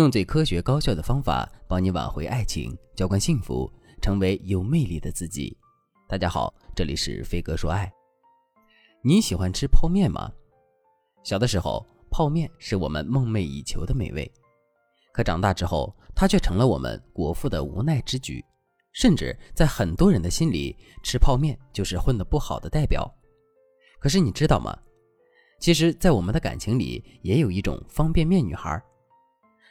用最科学高效的方法帮你挽回爱情，浇灌幸福，成为有魅力的自己。大家好，这里是飞哥说爱。你喜欢吃泡面吗？小的时候，泡面是我们梦寐以求的美味，可长大之后，它却成了我们果腹的无奈之举。甚至在很多人的心里，吃泡面就是混得不好的代表。可是你知道吗？其实，在我们的感情里，也有一种方便面女孩。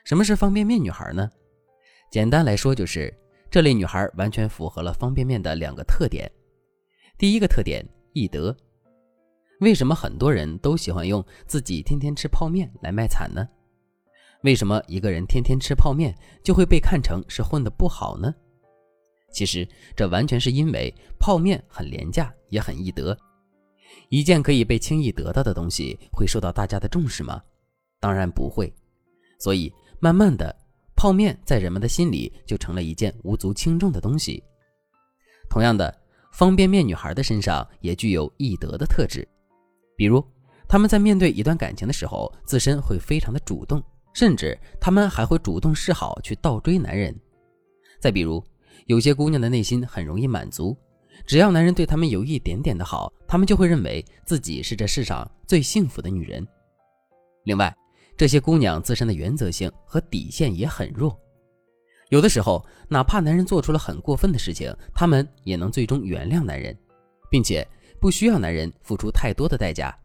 什么是方便面女孩呢？简单来说，就是这类女孩完全符合了方便面的两个特点。第一个特点，易得。为什么很多人都喜欢用自己天天吃泡面来卖惨呢？为什么一个人天天吃泡面就会被看成是混得不好呢？其实这完全是因为泡面很廉价，也很易得。一件可以被轻易得到的东西，会受到大家的重视吗？当然不会。所以慢慢的，泡面在人们的心里就成了一件无足轻重的东西。同样的，方便面女孩的身上也具有易得的特质，比如她们在面对一段感情的时候，自身会非常的主动，甚至她们还会主动示好去倒追男人。再比如，有些姑娘的内心很容易满足，只要男人对她们有一点点的好，她们就会认为自己是这世上最幸福的女人。另外，这些姑娘自身的原则性和底线也很弱，有的时候哪怕男人做出了很过分的事情，她们也能最终原谅男人，并且不需要男人付出太多的代价。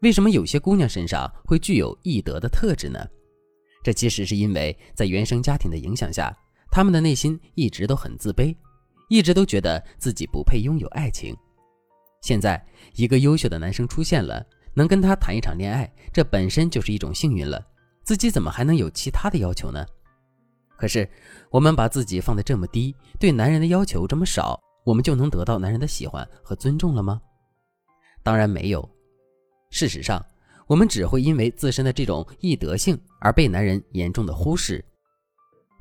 为什么有些姑娘身上会具有易得的特质呢？这其实是因为在原生家庭的影响下。她们的内心一直都很自卑，一直都觉得自己不配拥有爱情。现在一个优秀的男生出现了，能跟他谈一场恋爱，这本身就是一种幸运了。自己怎么还能有其他的要求呢？可是我们把自己放得这么低，对男人的要求这么少，我们就能得到男人的喜欢和尊重了吗？当然没有。事实上，我们只会因为自身的这种易得性而被男人严重的忽视。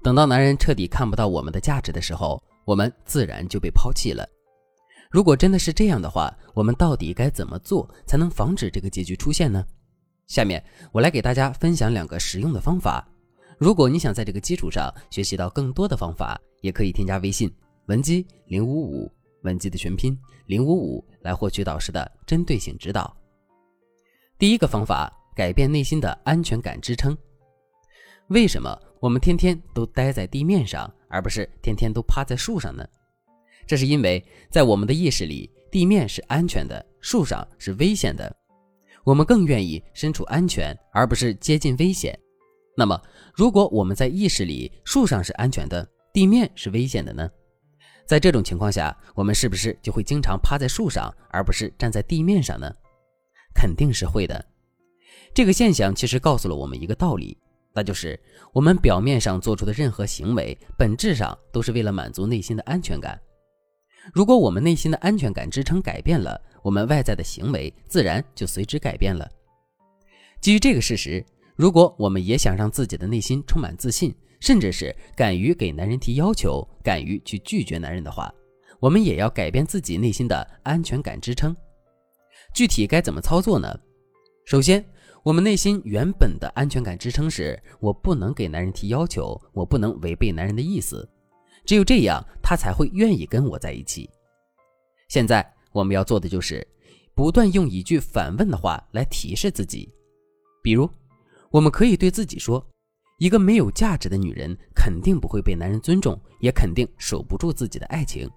等到男人彻底看不到我们的价值的时候，我们自然就被抛弃了。如果真的是这样的话，我们到底该怎么做才能防止这个结局出现呢？下面我来给大家分享两个实用的方法。如果你想在这个基础上学习到更多的方法，也可以添加微信文姬零五五，文姬的全拼零五五，来获取导师的针对性指导。第一个方法，改变内心的安全感支撑。为什么？我们天天都待在地面上，而不是天天都趴在树上呢？这是因为在我们的意识里，地面是安全的，树上是危险的。我们更愿意身处安全，而不是接近危险。那么，如果我们在意识里，树上是安全的，地面是危险的呢？在这种情况下，我们是不是就会经常趴在树上，而不是站在地面上呢？肯定是会的。这个现象其实告诉了我们一个道理。那就是我们表面上做出的任何行为，本质上都是为了满足内心的安全感。如果我们内心的安全感支撑改变了，我们外在的行为自然就随之改变了。基于这个事实，如果我们也想让自己的内心充满自信，甚至是敢于给男人提要求，敢于去拒绝男人的话，我们也要改变自己内心的安全感支撑。具体该怎么操作呢？首先。我们内心原本的安全感支撑是：我不能给男人提要求，我不能违背男人的意思，只有这样，他才会愿意跟我在一起。现在我们要做的就是，不断用一句反问的话来提示自己，比如，我们可以对自己说：一个没有价值的女人，肯定不会被男人尊重，也肯定守不住自己的爱情；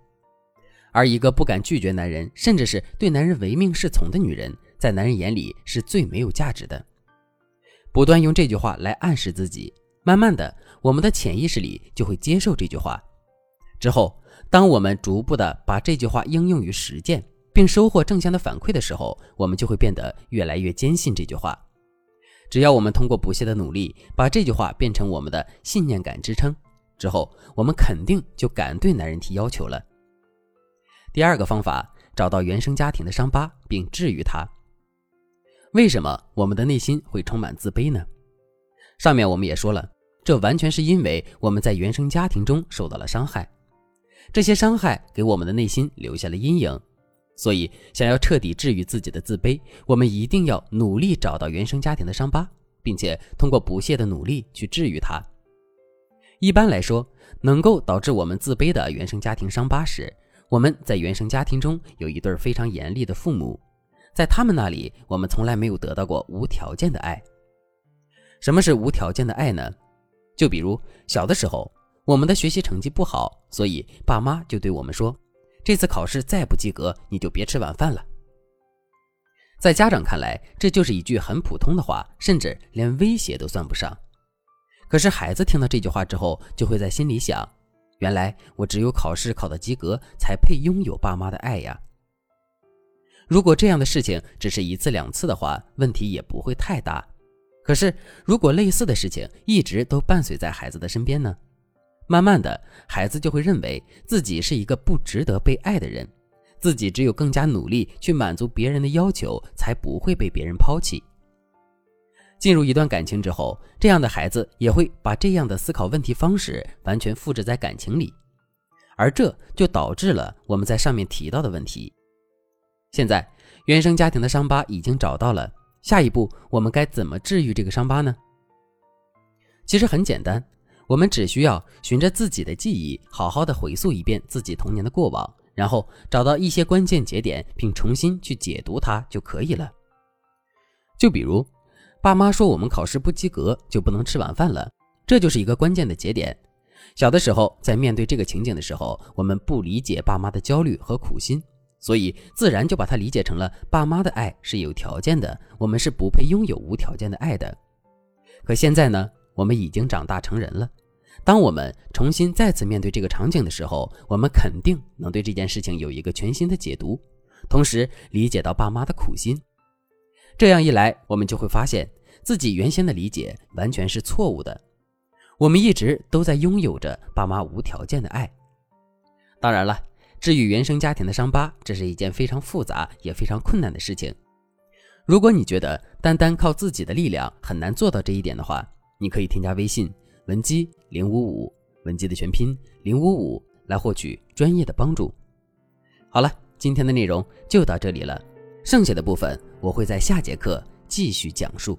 而一个不敢拒绝男人，甚至是对男人唯命是从的女人。在男人眼里是最没有价值的。不断用这句话来暗示自己，慢慢的，我们的潜意识里就会接受这句话。之后，当我们逐步的把这句话应用于实践，并收获正向的反馈的时候，我们就会变得越来越坚信这句话。只要我们通过不懈的努力，把这句话变成我们的信念感支撑，之后，我们肯定就敢对男人提要求了。第二个方法，找到原生家庭的伤疤，并治愈它。为什么我们的内心会充满自卑呢？上面我们也说了，这完全是因为我们在原生家庭中受到了伤害，这些伤害给我们的内心留下了阴影。所以，想要彻底治愈自己的自卑，我们一定要努力找到原生家庭的伤疤，并且通过不懈的努力去治愈它。一般来说，能够导致我们自卑的原生家庭伤疤是，我们在原生家庭中有一对非常严厉的父母，在他们那里，我们从来没有得到过无条件的爱。什么是无条件的爱呢？就比如小的时候，我们的学习成绩不好，所以爸妈就对我们说：“这次考试再不及格，你就别吃晚饭了。”在家长看来，这就是一句很普通的话，甚至连威胁都算不上。可是孩子听到这句话之后，就会在心里想：“原来我只有考试考到及格，才配拥有爸妈的爱呀。”如果这样的事情只是一次两次的话，问题也不会太大。可是，如果类似的事情一直都伴随在孩子的身边呢？慢慢的，孩子就会认为自己是一个不值得被爱的人，自己只有更加努力去满足别人的要求，才不会被别人抛弃。进入一段感情之后，这样的孩子也会把这样的思考问题方式完全复制在感情里，而这就导致了我们在上面提到的问题。现在，原生家庭的伤疤已经找到了。下一步我们该怎么治愈这个伤疤呢？其实很简单，我们只需要循着自己的记忆，好好的回溯一遍自己童年的过往，然后找到一些关键节点，并重新去解读它就可以了。就比如，爸妈说我们考试不及格就不能吃晚饭了，这就是一个关键的节点。小的时候，在面对这个情景的时候，我们不理解爸妈的焦虑和苦心。所以，自然就把它理解成了爸妈的爱是有条件的，我们是不配拥有无条件的爱的。可现在呢，我们已经长大成人了，当我们重新再次面对这个场景的时候，我们肯定能对这件事情有一个全新的解读，同时理解到爸妈的苦心。这样一来，我们就会发现自己原先的理解完全是错误的，我们一直都在拥有着爸妈无条件的爱。当然了。治愈原生家庭的伤疤，这是一件非常复杂也非常困难的事情。如果你觉得单单靠自己的力量很难做到这一点的话，你可以添加微信文姬零五五，文姬的全拼零五五，来获取专业的帮助。好了，今天的内容就到这里了，剩下的部分我会在下节课继续讲述。